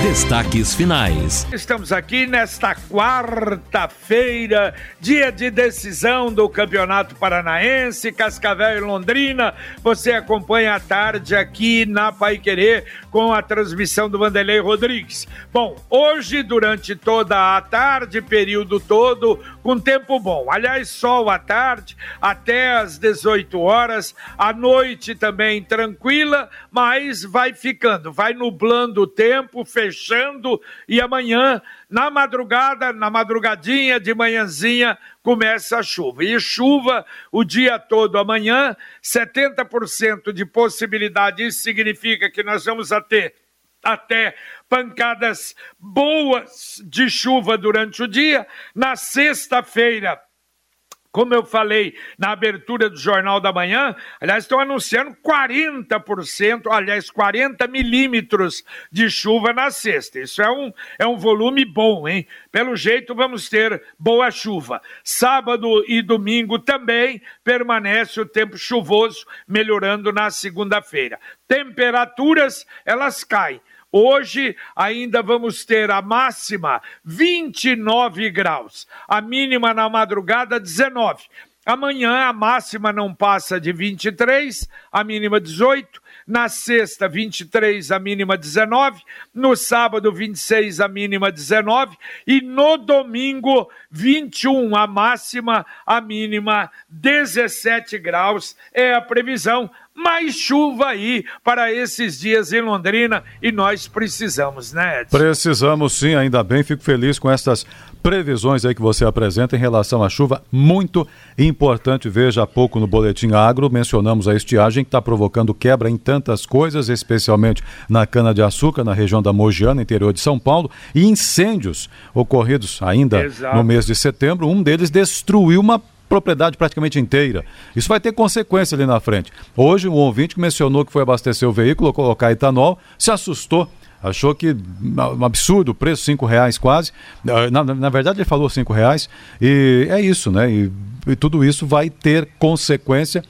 Destaques finais. Estamos aqui nesta quarta-feira, dia de decisão do Campeonato Paranaense, Cascavel e Londrina. Você acompanha a tarde aqui na Pai Querer com a transmissão do Vanderlei Rodrigues. Bom, hoje, durante toda a tarde, período todo, com tempo bom. Aliás, sol à tarde, até às 18 horas, à noite também tranquila, mas vai ficando, vai nublando o tempo, fechando, e amanhã, na madrugada, na madrugadinha de manhãzinha, começa a chuva. E chuva o dia todo amanhã, 70% de possibilidade, isso significa que nós vamos ter até pancadas boas de chuva durante o dia. Na sexta-feira, como eu falei na abertura do Jornal da Manhã, aliás, estão anunciando 40%, aliás, 40 milímetros de chuva na sexta. Isso é um, é um volume bom, hein? Pelo jeito, vamos ter boa chuva. Sábado e domingo também permanece o tempo chuvoso, melhorando na segunda-feira. Temperaturas, elas caem Hoje ainda vamos ter a máxima 29 graus, a mínima na madrugada 19. Amanhã a máxima não passa de 23, a mínima 18. Na sexta, 23, a mínima 19. No sábado, 26, a mínima 19. E no domingo, 21, a máxima, a mínima 17 graus. É a previsão mais chuva aí para esses dias em Londrina e nós precisamos, né, Edson? Precisamos sim, ainda bem, fico feliz com estas previsões aí que você apresenta em relação à chuva, muito importante. Veja há pouco no Boletim Agro, mencionamos a estiagem que está provocando quebra em tantas coisas, especialmente na cana-de-açúcar, na região da Mogiana, interior de São Paulo, e incêndios ocorridos ainda Exato. no mês de setembro. Um deles destruiu uma propriedade praticamente inteira. Isso vai ter consequência ali na frente. Hoje, um ouvinte que mencionou que foi abastecer o veículo, colocar etanol, se assustou achou que um absurdo o preço, cinco reais quase. Ah, na, na, verdade, ele falou cinco reais e é isso, né? E, e tudo isso vai ter consequência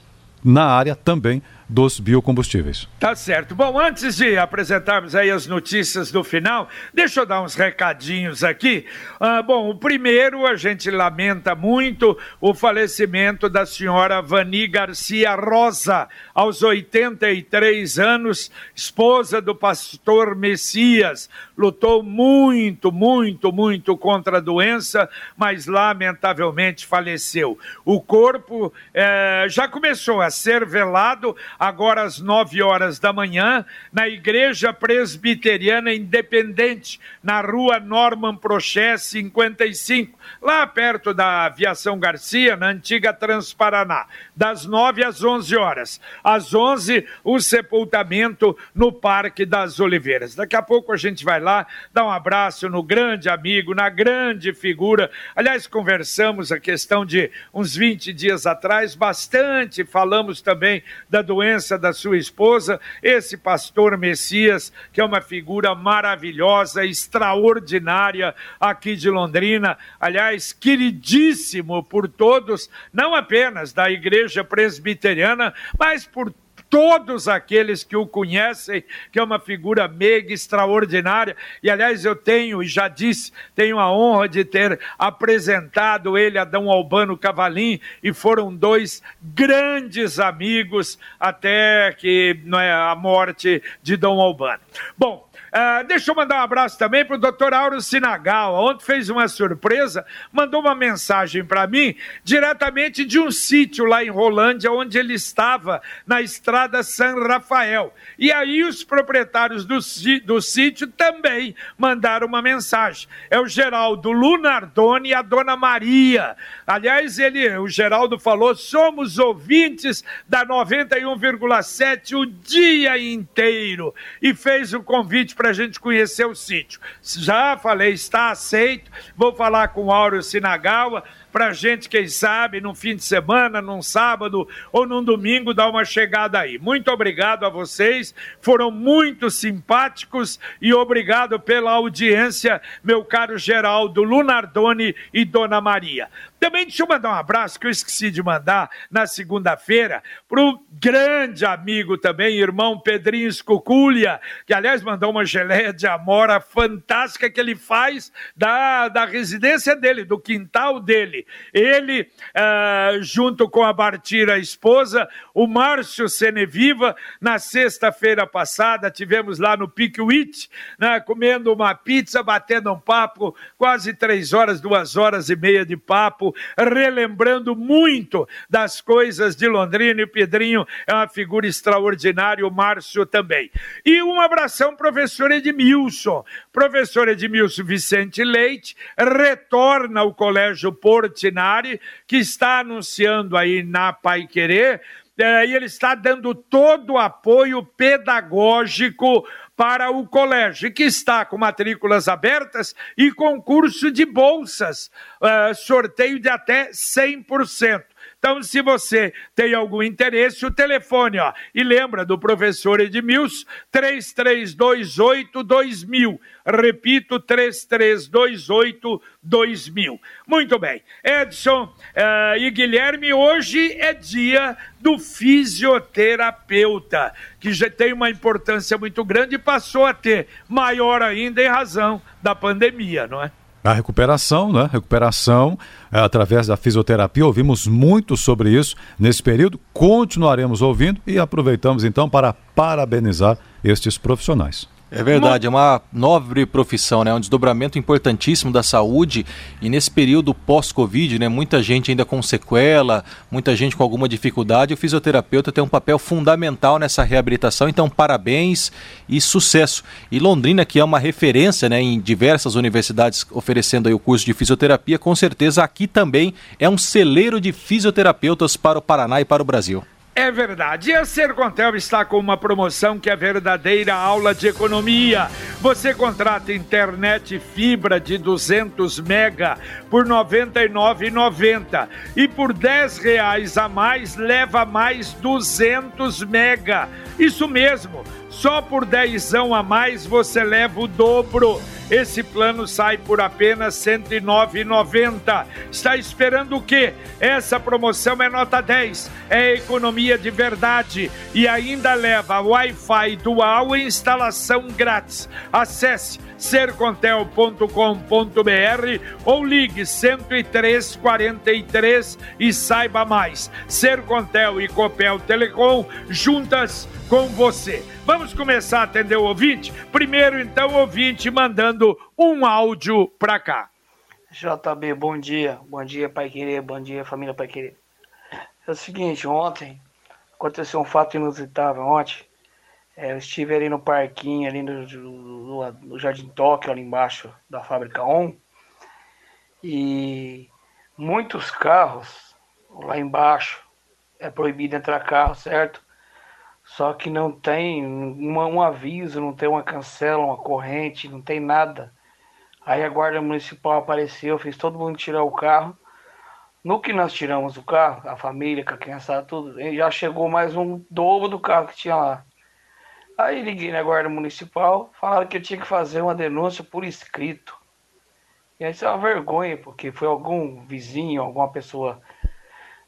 na área também dos biocombustíveis. Tá certo. Bom, antes de apresentarmos aí as notícias do final, deixa eu dar uns recadinhos aqui. Ah, bom, o primeiro, a gente lamenta muito o falecimento da senhora Vani Garcia Rosa, aos 83 anos, esposa do pastor Messias. Lutou muito, muito, muito contra a doença, mas lamentavelmente faleceu. O corpo eh, já começou a ser velado agora às nove horas da manhã, na Igreja Presbiteriana Independente, na rua Norman Proché, 55, lá perto da Aviação Garcia, na antiga Transparaná, das nove às onze horas. Às onze, o sepultamento no Parque das Oliveiras. Daqui a pouco a gente vai lá, dar um abraço no grande amigo, na grande figura. Aliás, conversamos a questão de uns 20 dias atrás, bastante, falamos também da doença doença da sua esposa, esse pastor Messias, que é uma figura maravilhosa, extraordinária aqui de Londrina, aliás, queridíssimo por todos, não apenas da igreja presbiteriana, mas por todos aqueles que o conhecem, que é uma figura meiga, extraordinária. E, aliás, eu tenho, e já disse, tenho a honra de ter apresentado ele a Dom Albano Cavalim, e foram dois grandes amigos até que não é, a morte de Dom Albano. Bom, Uh, deixa eu mandar um abraço também para o doutor Auro Sinagawa. Ontem fez uma surpresa, mandou uma mensagem para mim, diretamente de um sítio lá em Rolândia, onde ele estava, na estrada San Rafael. E aí os proprietários do, do sítio também mandaram uma mensagem. É o Geraldo Lunardoni e a dona Maria. Aliás, ele, o Geraldo falou: somos ouvintes da 91,7 o dia inteiro. E fez o convite para para a gente conhecer o sítio. Já falei, está aceito. Vou falar com o Áureo Sinagawa para a gente, quem sabe, num fim de semana, num sábado ou num domingo, dar uma chegada aí. Muito obrigado a vocês, foram muito simpáticos e obrigado pela audiência, meu caro Geraldo Lunardoni e Dona Maria. Também deixa eu mandar um abraço que eu esqueci de mandar na segunda-feira para o grande amigo também, irmão Pedrinho Escuculha, que aliás mandou uma geleia de amora fantástica que ele faz da, da residência dele, do quintal dele. Ele, uh, junto com a Bartira, a esposa, o Márcio Seneviva, na sexta-feira passada, tivemos lá no Piquit, né, comendo uma pizza, batendo um papo, quase três horas, duas horas e meia de papo, relembrando muito das coisas de Londrina e Pedrinho é uma figura extraordinária, o Márcio também. E um abração, professor Edmilson. Professor Edmilson Vicente Leite retorna ao Colégio Portinari, que está anunciando aí na Pai Querer, é, e ele está dando todo o apoio pedagógico para o colégio, que está com matrículas abertas e concurso de bolsas, uh, sorteio de até 100%. Então, se você tem algum interesse, o telefone, ó. E lembra do professor Edmilson, 3328-2000. Repito, 3328-2000. Muito bem. Edson uh, e Guilherme, hoje é dia do fisioterapeuta, que já tem uma importância muito grande e passou a ter maior ainda em razão da pandemia, não é? A recuperação, né? Recuperação é, através da fisioterapia. Ouvimos muito sobre isso nesse período. Continuaremos ouvindo e aproveitamos então para parabenizar estes profissionais. É verdade, é uma nobre profissão, né? Um desdobramento importantíssimo da saúde e nesse período pós-Covid, né? Muita gente ainda com sequela, muita gente com alguma dificuldade. O fisioterapeuta tem um papel fundamental nessa reabilitação, então parabéns e sucesso. E Londrina, que é uma referência, né? Em diversas universidades oferecendo aí o curso de fisioterapia, com certeza aqui também é um celeiro de fisioterapeutas para o Paraná e para o Brasil. É verdade. E a Sercontel está com uma promoção que é verdadeira aula de economia. Você contrata internet fibra de 200 mega por R$ 99,90 e por R$ reais a mais leva mais 200 mega. Isso mesmo. Só por dezão a mais você leva o dobro. Esse plano sai por apenas R$ 109,90. Está esperando o quê? Essa promoção é nota 10, é economia de verdade e ainda leva Wi-Fi dual e instalação grátis. Acesse sercontel.com.br ou ligue 10343 e saiba mais. Sercontel e Copel Telecom juntas com você. Vamos começar a atender o ouvinte? Primeiro, então, ouvinte mandando um áudio para cá. JB, bom dia. Bom dia, Pai Querer. Bom dia, família Pai Querer. É o seguinte, ontem aconteceu um fato inusitável. Ontem é, eu estive ali no parquinho, ali no, no, no Jardim Tóquio, ali embaixo da fábrica ON. E muitos carros lá embaixo é proibido entrar carro, certo? Só que não tem uma, um aviso, não tem uma cancela, uma corrente, não tem nada. Aí a guarda municipal apareceu, fez todo mundo tirar o carro. No que nós tiramos o carro, a família, com a criançada, tudo, já chegou mais um dobro do carro que tinha lá. Aí liguei na guarda municipal, falaram que eu tinha que fazer uma denúncia por escrito. E isso é uma vergonha, porque foi algum vizinho, alguma pessoa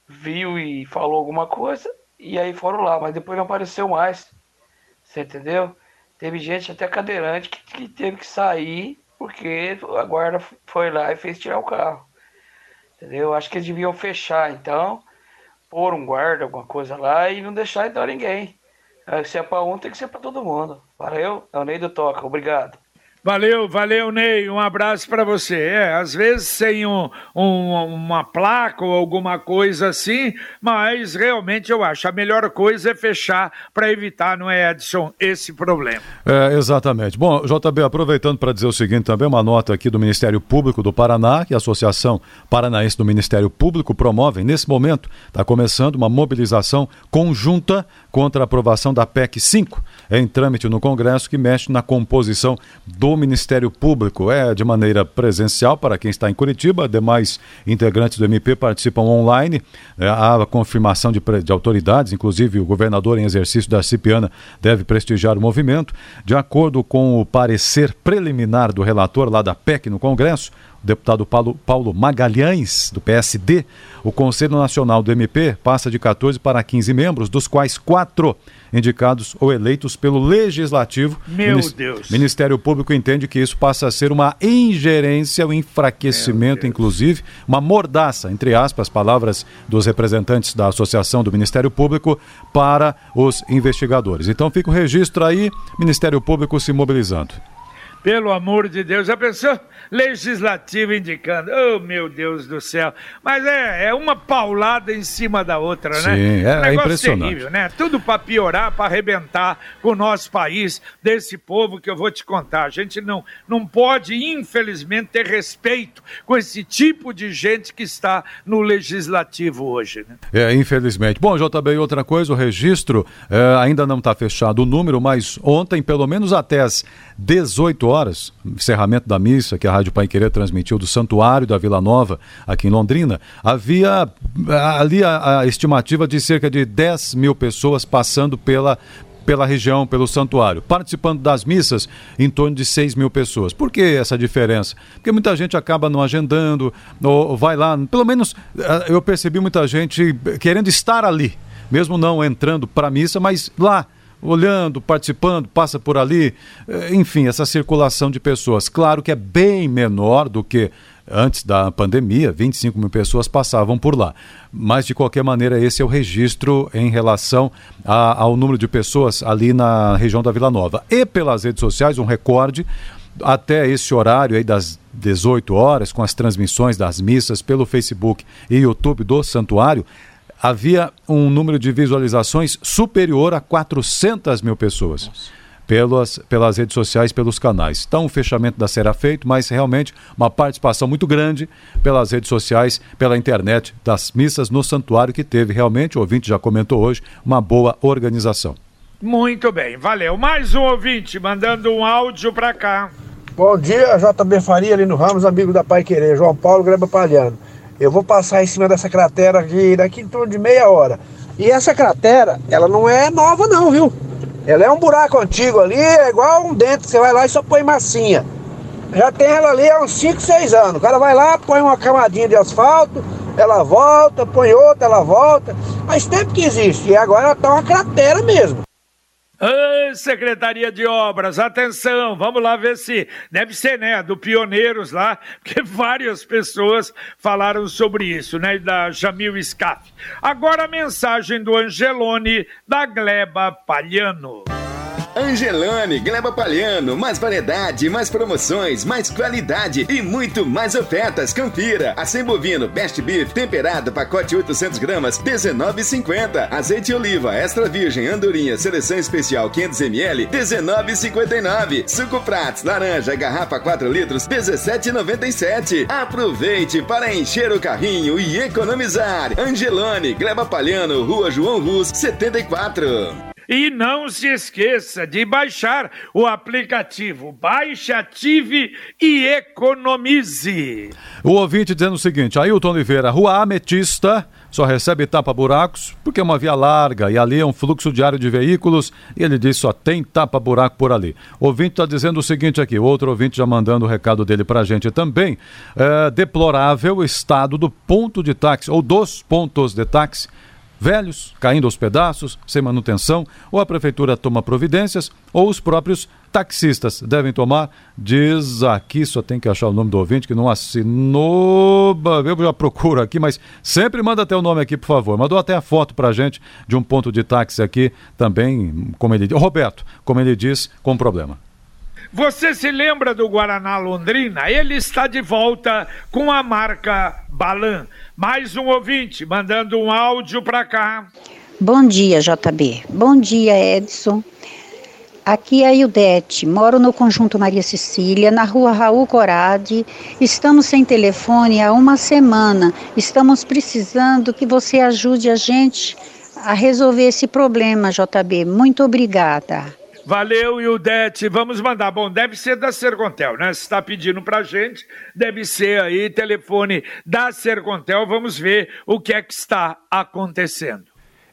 viu e falou alguma coisa, e aí foram lá, mas depois não apareceu mais. Você entendeu? Teve gente até cadeirante que, que teve que sair porque a guarda foi lá e fez tirar o carro. Entendeu? Acho que eles deviam fechar, então, pôr um guarda, alguma coisa lá e não deixar entrar ninguém. Se é para um, tem que ser para todo mundo. Valeu? É o Ney do Toca. Obrigado. Valeu, valeu, Ney. Um abraço para você. É, às vezes sem um, um, uma placa ou alguma coisa assim, mas realmente eu acho a melhor coisa é fechar para evitar, não é, Edson, esse problema. É, exatamente. Bom, JB, aproveitando para dizer o seguinte também, uma nota aqui do Ministério Público do Paraná, que a Associação Paranaense do Ministério Público promove, nesse momento, está começando uma mobilização conjunta contra a aprovação da PEC 5, em trâmite no Congresso, que mexe na composição do Ministério Público. É de maneira presencial para quem está em Curitiba, demais integrantes do MP participam online. É, há confirmação de, de autoridades, inclusive o governador em exercício da Cipiana deve prestigiar o movimento. De acordo com o parecer preliminar do relator lá da PEC no Congresso, deputado Paulo, Paulo Magalhães, do PSD, o Conselho Nacional do MP passa de 14 para 15 membros, dos quais quatro indicados ou eleitos pelo Legislativo. Meu Deus. Ministério Público entende que isso passa a ser uma ingerência, um enfraquecimento, inclusive, uma mordaça, entre aspas, palavras dos representantes da Associação do Ministério Público para os investigadores. Então fica o registro aí, Ministério Público se mobilizando. Pelo amor de Deus, já pensou? Legislativo indicando, oh meu Deus do céu. Mas é, é uma paulada em cima da outra, né? Sim, é, um é impressionante. terrível, né? Tudo para piorar, para arrebentar com o nosso país, desse povo que eu vou te contar. A gente não, não pode, infelizmente, ter respeito com esse tipo de gente que está no legislativo hoje. Né? É, infelizmente. Bom, JB, outra coisa, o registro é, ainda não está fechado o número, mas ontem, pelo menos até as 18 horas, encerramento da missa que a Rádio Pai Querer transmitiu do Santuário da Vila Nova, aqui em Londrina, havia ali a, a estimativa de cerca de 10 mil pessoas passando pela, pela região, pelo santuário. Participando das missas, em torno de 6 mil pessoas. Por que essa diferença? Porque muita gente acaba não agendando, ou vai lá. Pelo menos eh, eu percebi muita gente querendo estar ali, mesmo não entrando para a missa, mas lá olhando, participando, passa por ali, eh, enfim, essa circulação de pessoas. Claro que é bem menor do que antes da pandemia, 25 mil pessoas passavam por lá. Mas, de qualquer maneira, esse é o registro em relação a, ao número de pessoas ali na região da Vila Nova. E pelas redes sociais, um recorde até esse horário aí das 18 horas, com as transmissões das missas pelo Facebook e YouTube do Santuário, havia um número de visualizações superior a 400 mil pessoas. Pelas, pelas redes sociais, pelos canais. Então, o fechamento da será feito, mas realmente uma participação muito grande pelas redes sociais, pela internet, das missas no santuário, que teve realmente, o ouvinte já comentou hoje, uma boa organização. Muito bem, valeu. Mais um ouvinte mandando um áudio para cá. Bom dia, JB Faria ali no Ramos, amigo da Pai Querer, João Paulo Greba Palhano. Eu vou passar em cima dessa cratera aqui daqui em torno de meia hora. E essa cratera, ela não é nova não, viu? Ela é um buraco antigo ali, é igual um dente, você vai lá e só põe massinha. Já tem ela ali há uns 5, 6 anos. O cara vai lá, põe uma camadinha de asfalto, ela volta, põe outra, ela volta. Mas tempo que existe. E agora ela tá uma cratera mesmo. Secretaria de Obras, atenção, vamos lá ver se deve ser, né, do Pioneiros lá, porque várias pessoas falaram sobre isso, né, da Jamil Scaf. Agora a mensagem do Angelone da Gleba Palhano. Angelone, Gleba Palhano, mais variedade, mais promoções, mais qualidade e muito mais ofertas. Confira. Acém bovino Best Beef temperado, pacote 800 gramas, 19,50. Azeite oliva extra virgem andorinha seleção especial 500 ml, 19,59. Suco Prats laranja garrafa 4 litros, 17,97. Aproveite para encher o carrinho e economizar. Angelone, Gleba Palhano, Rua João Rus, 74. E não se esqueça de baixar o aplicativo. Baixe, ative e economize. O ouvinte dizendo o seguinte: Ailton Oliveira, Rua Ametista só recebe tapa-buracos porque é uma via larga e ali é um fluxo diário de veículos e ele diz só tem tapa-buraco por ali. O ouvinte está dizendo o seguinte aqui, o outro ouvinte já mandando o recado dele para a gente também. É, deplorável estado do ponto de táxi ou dos pontos de táxi velhos, caindo aos pedaços, sem manutenção, ou a prefeitura toma providências, ou os próprios taxistas devem tomar. Diz aqui, só tem que achar o nome do ouvinte que não assinou. Eu já procuro aqui, mas sempre manda até o nome aqui, por favor. Mandou até a foto pra gente de um ponto de táxi aqui também, como ele diz. Roberto, como ele diz, com problema. Você se lembra do Guaraná Londrina? Ele está de volta com a marca Balan. Mais um ouvinte mandando um áudio para cá. Bom dia, JB. Bom dia, Edson. Aqui é a Ildete, moro no Conjunto Maria Cecília, na rua Raul Corade. Estamos sem telefone há uma semana. Estamos precisando que você ajude a gente a resolver esse problema, JB. Muito obrigada. Valeu, Ildete. Vamos mandar. Bom, deve ser da Sercontel, né? Se está pedindo para gente, deve ser aí telefone da Sercontel. Vamos ver o que é que está acontecendo.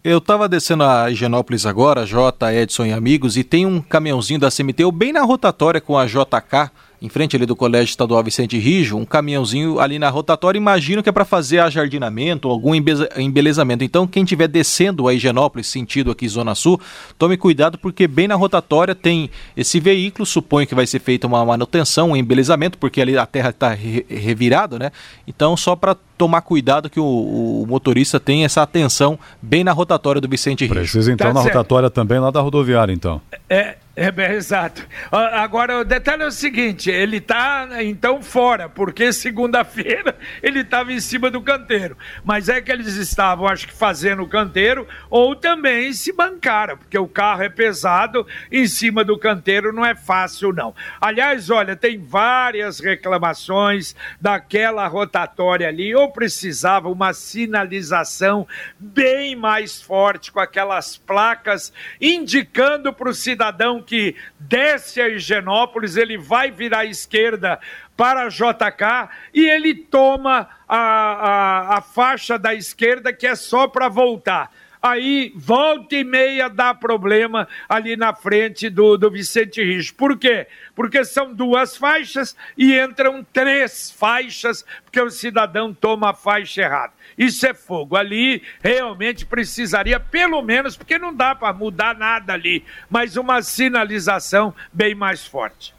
Eu estava descendo a Higienópolis agora, J, Edson e amigos, e tem um caminhãozinho da CMTU bem na rotatória com a JK em frente ali do Colégio Estadual Vicente Rijo, um caminhãozinho ali na rotatória, imagino que é para fazer ajardinamento, algum embelezamento. Então, quem estiver descendo a Higienópolis, sentido aqui Zona Sul, tome cuidado porque bem na rotatória tem esse veículo, suponho que vai ser feita uma manutenção, um embelezamento, porque ali a terra está re revirada, né? Então, só para tomar cuidado que o, o, motorista tem essa atenção bem na rotatória do Vicente Rijo. Precisa então tá na certo. rotatória também lá da rodoviária, então. É, é bem exato. Agora, o detalhe é o seguinte: ele está então fora, porque segunda-feira ele estava em cima do canteiro. Mas é que eles estavam, acho que, fazendo o canteiro, ou também se bancaram, porque o carro é pesado, em cima do canteiro não é fácil, não. Aliás, olha, tem várias reclamações daquela rotatória ali, ou precisava uma sinalização bem mais forte, com aquelas placas indicando para o cidadão que desce a Higienópolis, ele vai virar à esquerda para JK e ele toma a, a, a faixa da esquerda que é só para voltar aí volta e meia dá problema ali na frente do, do Vicente Rijo. Por quê? Porque são duas faixas e entram três faixas, porque o cidadão toma a faixa errada. Isso é fogo. Ali realmente precisaria, pelo menos, porque não dá para mudar nada ali, mas uma sinalização bem mais forte.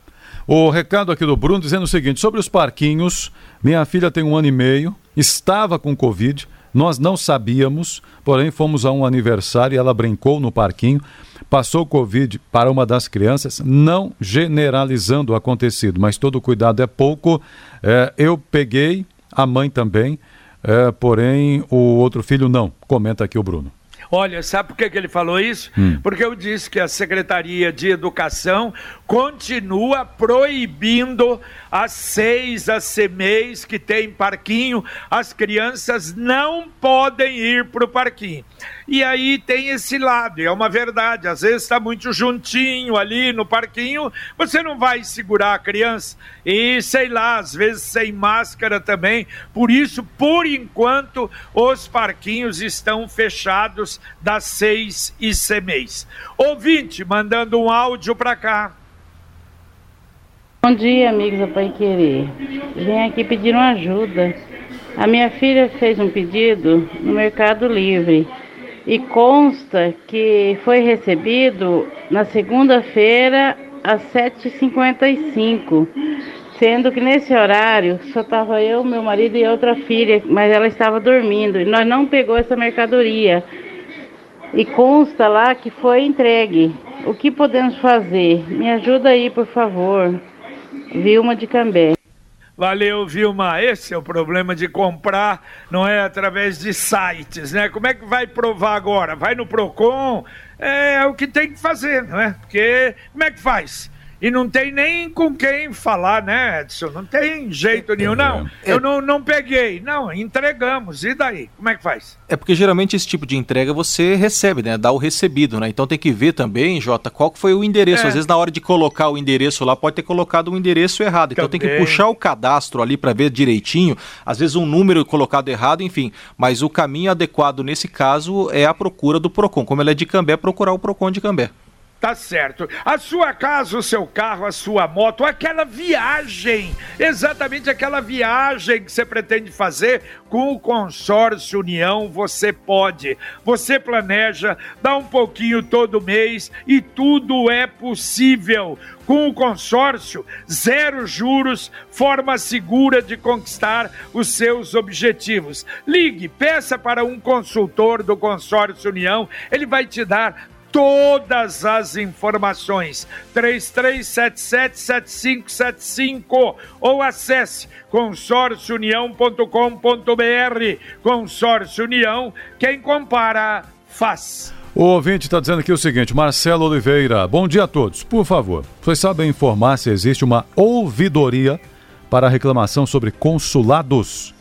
O recado aqui do Bruno dizendo o seguinte: sobre os parquinhos, minha filha tem um ano e meio, estava com Covid, nós não sabíamos, porém fomos a um aniversário e ela brincou no parquinho, passou Covid para uma das crianças, não generalizando o acontecido, mas todo cuidado é pouco. É, eu peguei, a mãe também, é, porém o outro filho não. Comenta aqui o Bruno. Olha, sabe por que, que ele falou isso? Hum. Porque eu disse que a Secretaria de Educação continua proibindo as seis, as semeis que tem parquinho, as crianças não podem ir para o parquinho. E aí tem esse lado, e é uma verdade, às vezes está muito juntinho ali no parquinho, você não vai segurar a criança, e sei lá, às vezes sem máscara também, por isso, por enquanto, os parquinhos estão fechados das seis e semeis. Ouvinte, mandando um áudio para cá. Bom dia, amigos do Pai Querer. Vim aqui pedir uma ajuda. A minha filha fez um pedido no Mercado Livre e consta que foi recebido na segunda-feira às 7h55, sendo que nesse horário só estava eu, meu marido e outra filha, mas ela estava dormindo e nós não pegou essa mercadoria. E consta lá que foi entregue. O que podemos fazer? Me ajuda aí, por favor. Vilma de Cambé. Valeu, Vilma. Esse é o problema de comprar, não é através de sites, né? Como é que vai provar agora? Vai no Procon? É o que tem que fazer, não é? Porque como é que faz? E não tem nem com quem falar, né, Edson? Não tem jeito nenhum, não. É. Eu não, não peguei. Não, entregamos. E daí? Como é que faz? É porque geralmente esse tipo de entrega você recebe, né? Dá o recebido, né? Então tem que ver também, Jota, qual foi o endereço. É. Às vezes na hora de colocar o endereço lá, pode ter colocado o endereço errado. Então também. tem que puxar o cadastro ali para ver direitinho. Às vezes um número colocado errado, enfim. Mas o caminho adequado nesse caso é a procura do PROCON. Como ele é de Cambé, procurar o PROCON de Cambé. Tá certo. A sua casa, o seu carro, a sua moto, aquela viagem, exatamente aquela viagem que você pretende fazer com o consórcio União, você pode. Você planeja, dá um pouquinho todo mês e tudo é possível. Com o consórcio, zero juros, forma segura de conquistar os seus objetivos. Ligue, peça para um consultor do consórcio União, ele vai te dar todas as informações. 33777575 ou acesse consórciounião.com.br. Consórcio União, quem compara, faz. O ouvinte está dizendo aqui o seguinte, Marcelo Oliveira, bom dia a todos. Por favor, vocês sabem informar se existe uma ouvidoria para reclamação sobre consulados?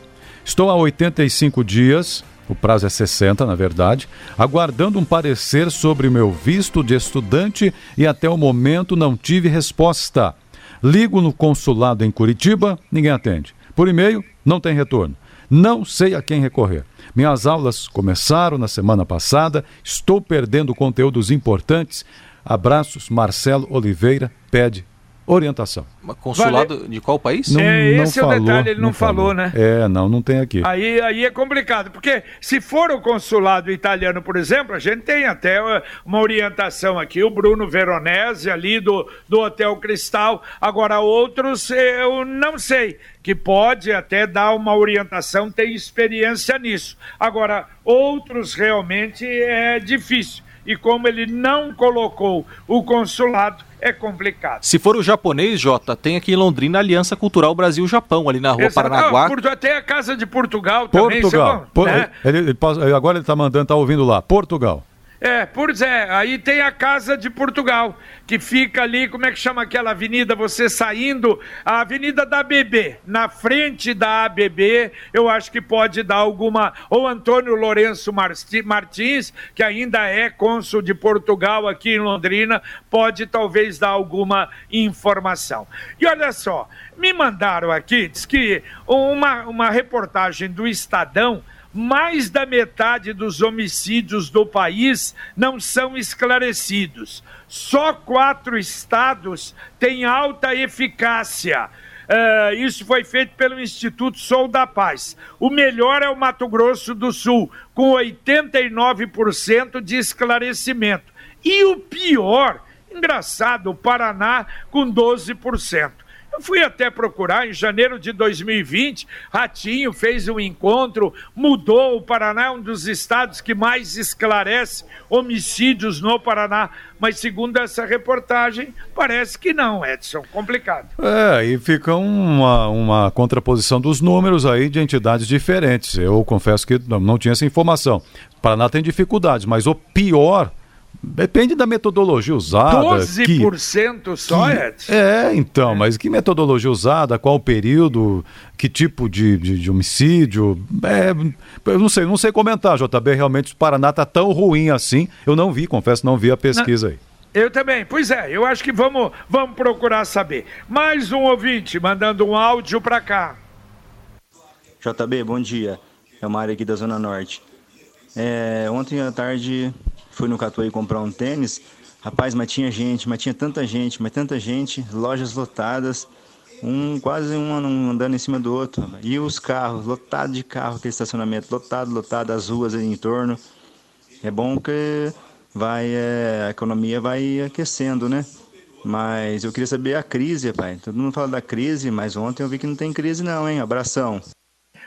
Estou há 85 dias o prazo é 60, na verdade, aguardando um parecer sobre o meu visto de estudante e até o momento não tive resposta. Ligo no consulado em Curitiba, ninguém atende. Por e-mail, não tem retorno. Não sei a quem recorrer. Minhas aulas começaram na semana passada, estou perdendo conteúdos importantes. Abraços, Marcelo Oliveira pede orientação. Consulado Vale... de qual país? Não, é, esse não é o detalhe, ele não, não falou, falou, né? É, não, não tem aqui. Aí, aí é complicado, porque se for o consulado italiano, por exemplo, a gente tem até uma orientação aqui, o Bruno Veronese ali do, do Hotel Cristal, agora outros eu não sei, que pode até dar uma orientação, tem experiência nisso. Agora, outros realmente é difícil. E como ele não colocou o consulado, é complicado. Se for o japonês, Jota, tem aqui em Londrina a Aliança Cultural Brasil-Japão, ali na rua Exato. Paranaguá. Não, até a Casa de Portugal, Portugal. também. Portugal. Por, né? ele, ele, agora ele está mandando, está ouvindo lá. Portugal. É, por Zé, aí tem a Casa de Portugal, que fica ali, como é que chama aquela avenida? Você saindo, a Avenida da ABB, na frente da ABB, eu acho que pode dar alguma. Ou Antônio Lourenço Martins, que ainda é cônsul de Portugal aqui em Londrina, pode talvez dar alguma informação. E olha só, me mandaram aqui, diz que uma, uma reportagem do Estadão mais da metade dos homicídios do país não são esclarecidos. Só quatro estados têm alta eficácia. Uh, isso foi feito pelo Instituto Sou da Paz. O melhor é o Mato Grosso do Sul, com 89% de esclarecimento. E o pior, engraçado, o Paraná, com 12%. Eu fui até procurar em janeiro de 2020, Ratinho fez um encontro, mudou. O Paraná é um dos estados que mais esclarece homicídios no Paraná. Mas segundo essa reportagem, parece que não, Edson. Complicado. É, e fica uma, uma contraposição dos números aí de entidades diferentes. Eu confesso que não, tinha essa informação. O Paraná tem dificuldades, mas o pior Depende da metodologia usada. 12% que, só, que, Edson? É, então, é. mas que metodologia usada, qual período, que tipo de, de, de homicídio? É, eu não sei, não sei comentar, JB. Realmente o Paraná está tão ruim assim. Eu não vi, confesso, não vi a pesquisa não. aí. Eu também. Pois é, eu acho que vamos, vamos procurar saber. Mais um ouvinte mandando um áudio para cá. JB, bom dia. É o Mário aqui da Zona Norte. É, ontem à tarde fui no Catuai comprar um tênis. Rapaz, mas tinha gente, mas tinha tanta gente, mas tanta gente, lojas lotadas, um quase um andando em cima do outro. E os carros, lotado de carro, aquele estacionamento lotado, lotado, as ruas em torno. É bom que vai, é, a economia vai aquecendo, né? Mas eu queria saber a crise, pai. Todo mundo fala da crise, mas ontem eu vi que não tem crise não, hein? Abração.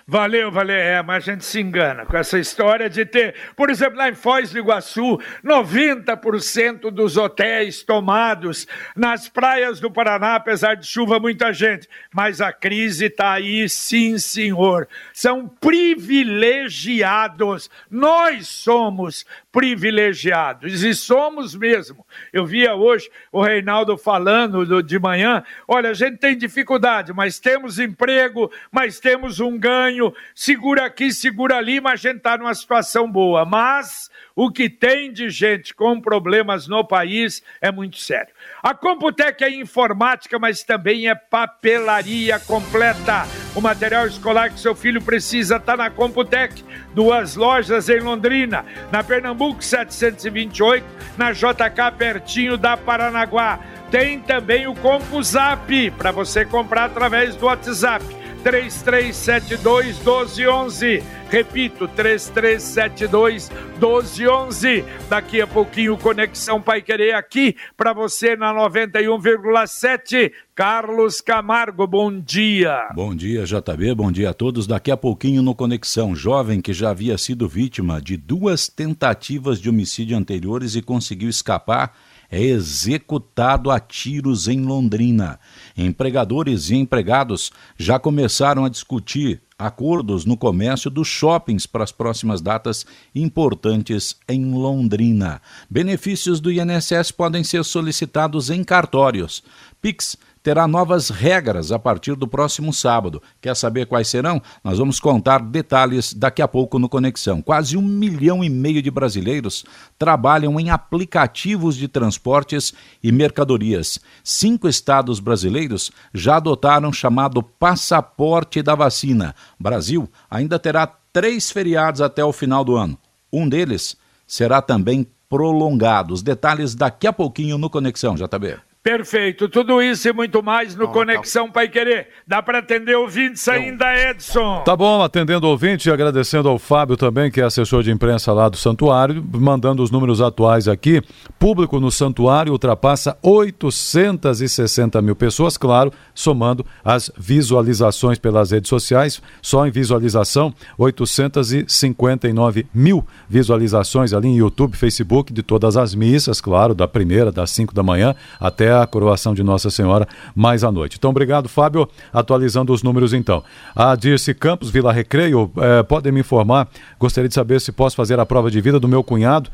Valeu, valeu. É, mas a gente se engana com essa história de ter, por exemplo, lá em Foz do Iguaçu, 90% dos hotéis tomados nas praias do Paraná, apesar de chuva, muita gente. Mas a crise está aí, sim, senhor. São privilegiados. Nós somos privilegiados, e somos mesmo. Eu via hoje o Reinaldo falando de manhã: olha, a gente tem dificuldade, mas temos emprego, mas temos um ganho, segura aqui, segura ali, mas a gente está numa situação boa. Mas o que tem de gente com problemas no país é muito sério. A Computec é informática, mas também é papelaria completa. O material escolar que seu filho precisa está na Computec. Duas lojas em Londrina, na Pernambuco 728, na JK pertinho da Paranaguá. Tem também o CompuZap para você comprar através do WhatsApp 3372 1211. Repito, 3372 1211. Daqui a pouquinho, Conexão Pai Querer aqui para você na 91,7. Carlos Camargo, bom dia. Bom dia, JB. Bom dia a todos. Daqui a pouquinho no Conexão, jovem que já havia sido vítima de duas tentativas de homicídio anteriores e conseguiu escapar é executado a tiros em Londrina. Empregadores e empregados já começaram a discutir acordos no comércio dos shoppings para as próximas datas importantes em Londrina. Benefícios do INSS podem ser solicitados em cartórios. Pix terá novas regras a partir do próximo sábado. Quer saber quais serão? Nós vamos contar detalhes daqui a pouco no Conexão. Quase um milhão e meio de brasileiros trabalham em aplicativos de transportes e mercadorias. Cinco estados brasileiros já adotaram o chamado passaporte da vacina. Brasil ainda terá três feriados até o final do ano. Um deles será também prolongado. Os detalhes daqui a pouquinho no Conexão, JB. Perfeito. Tudo isso e muito mais no Conexão Pai Querer. Dá para atender ouvintes ainda, Edson? Tá bom, atendendo ouvinte e agradecendo ao Fábio também, que é assessor de imprensa lá do Santuário, mandando os números atuais aqui. Público no Santuário ultrapassa 860 mil pessoas, claro, somando as visualizações pelas redes sociais. Só em visualização, 859 mil visualizações ali em YouTube, Facebook, de todas as missas, claro, da primeira, das 5 da manhã até a coroação de Nossa Senhora mais à noite. Então, obrigado, Fábio. Atualizando os números, então. A Dirce Campos, Vila Recreio, eh, podem me informar? Gostaria de saber se posso fazer a prova de vida do meu cunhado.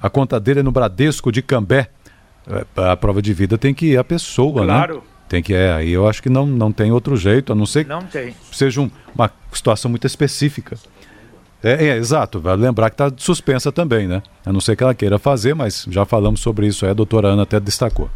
A conta dele é no Bradesco de Cambé. Eh, a prova de vida tem que ir a pessoa, claro. né? Claro. Tem que é, aí eu acho que não, não tem outro jeito, a não ser não que seja um, uma situação muito específica. É, é, exato, vai lembrar que está suspensa também, né? A não ser que ela queira fazer, mas já falamos sobre isso, aí a doutora Ana até destacou.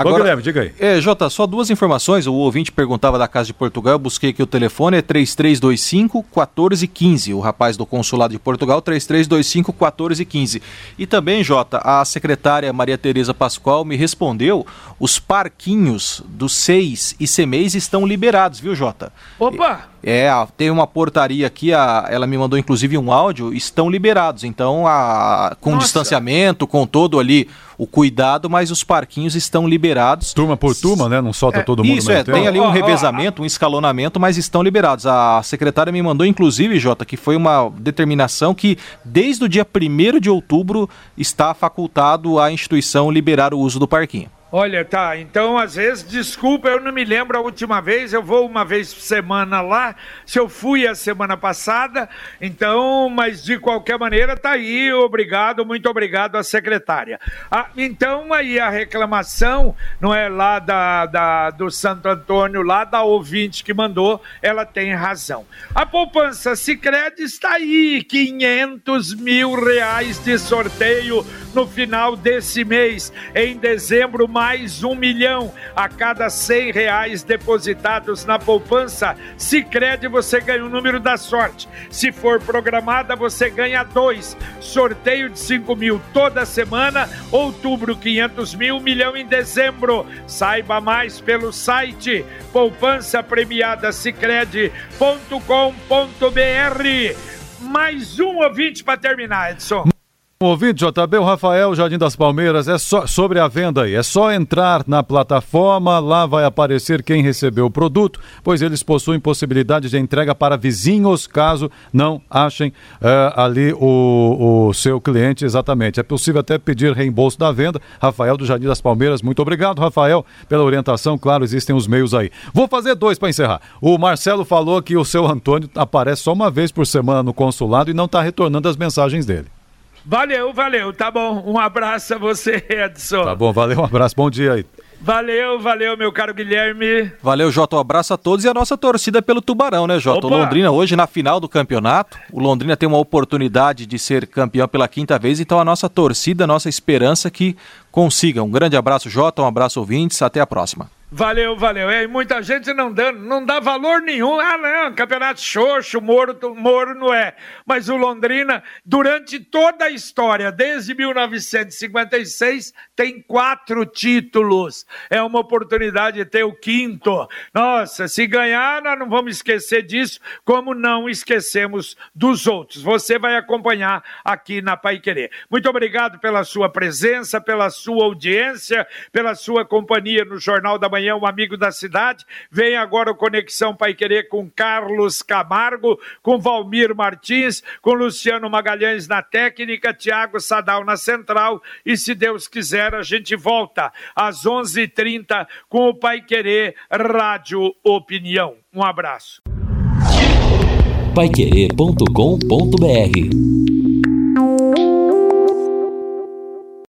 Agora, Ô, Guilherme, diga aí. É, Jota, só duas informações. O ouvinte perguntava da Casa de Portugal, eu busquei aqui o telefone, é 3325 1415. O rapaz do Consulado de Portugal, 3325 1415. E também, Jota, a secretária Maria Tereza Pascoal me respondeu: os parquinhos do SEIS e CEMEIS estão liberados, viu, Jota? Opa! É, tem uma portaria aqui, a, ela me mandou inclusive um áudio, estão liberados. Então, a, com Nossa. distanciamento, com todo ali o cuidado, mas os parquinhos estão liberados. Turma por turma, né? Não solta É, todo mundo Isso, é, tem ali um revezamento, um escalonamento, mas estão liberados. A secretária me mandou, inclusive, Jota, que foi uma determinação que, desde o dia 1 de outubro, está facultado à instituição liberar o uso do parquinho. Olha, tá, então às vezes, desculpa, eu não me lembro a última vez, eu vou uma vez por semana lá, se eu fui a semana passada, então, mas de qualquer maneira tá aí, obrigado, muito obrigado à secretária. Ah, então aí a reclamação, não é lá da, da, do Santo Antônio, lá da ouvinte que mandou, ela tem razão. A poupança Sicredi está aí, 500 mil reais de sorteio no final desse mês, em dezembro, mais um milhão a cada cem reais depositados na poupança. Se crede, você ganha o número da sorte. Se for programada, você ganha dois. Sorteio de 5 mil toda semana. Outubro, 500 mil, milhão em dezembro. Saiba mais pelo site poupança premiada Mais um ouvinte para terminar, Edson. Ouvinte, JB, o Rafael Jardim das Palmeiras, é só sobre a venda aí. É só entrar na plataforma, lá vai aparecer quem recebeu o produto, pois eles possuem possibilidade de entrega para vizinhos, caso não achem eh, ali o, o seu cliente exatamente. É possível até pedir reembolso da venda. Rafael do Jardim das Palmeiras, muito obrigado, Rafael, pela orientação. Claro, existem os meios aí. Vou fazer dois para encerrar. O Marcelo falou que o seu Antônio aparece só uma vez por semana no consulado e não está retornando as mensagens dele. Valeu, valeu, tá bom. Um abraço a você, Edson. Tá bom, valeu, um abraço, bom dia aí. Valeu, valeu, meu caro Guilherme. Valeu, Jota. Um abraço a todos e a nossa torcida pelo Tubarão, né, Jota? O! Londrina hoje na final do campeonato. O Londrina tem uma oportunidade de ser campeão pela quinta vez, então a nossa torcida, a nossa esperança é que consiga. Um grande abraço, Jota. Um abraço, ouvintes. Até a próxima. Valeu, valeu. É, e muita gente não dando, não dá valor nenhum. Ah, não, campeonato xoxo, Moro, Moro não é. Mas o Londrina, durante toda a história, desde 1956, tem quatro títulos. É uma oportunidade de ter o quinto. Nossa, se ganhar, nós não vamos esquecer disso, como não esquecemos dos outros. Você vai acompanhar aqui na Pai Querer. Muito obrigado pela sua presença, pela sua audiência, pela sua companhia no Jornal da Manhã, o amigo da cidade. Vem agora o Conexão Pai Querer com Carlos Camargo, com Valmir Martins, com Luciano Magalhães na técnica, Tiago Sadal na central. E se Deus quiser, a gente volta às 11:30 h 30 com o Pai Querer Rádio Opinião. Um abraço. Paiquerê.com.br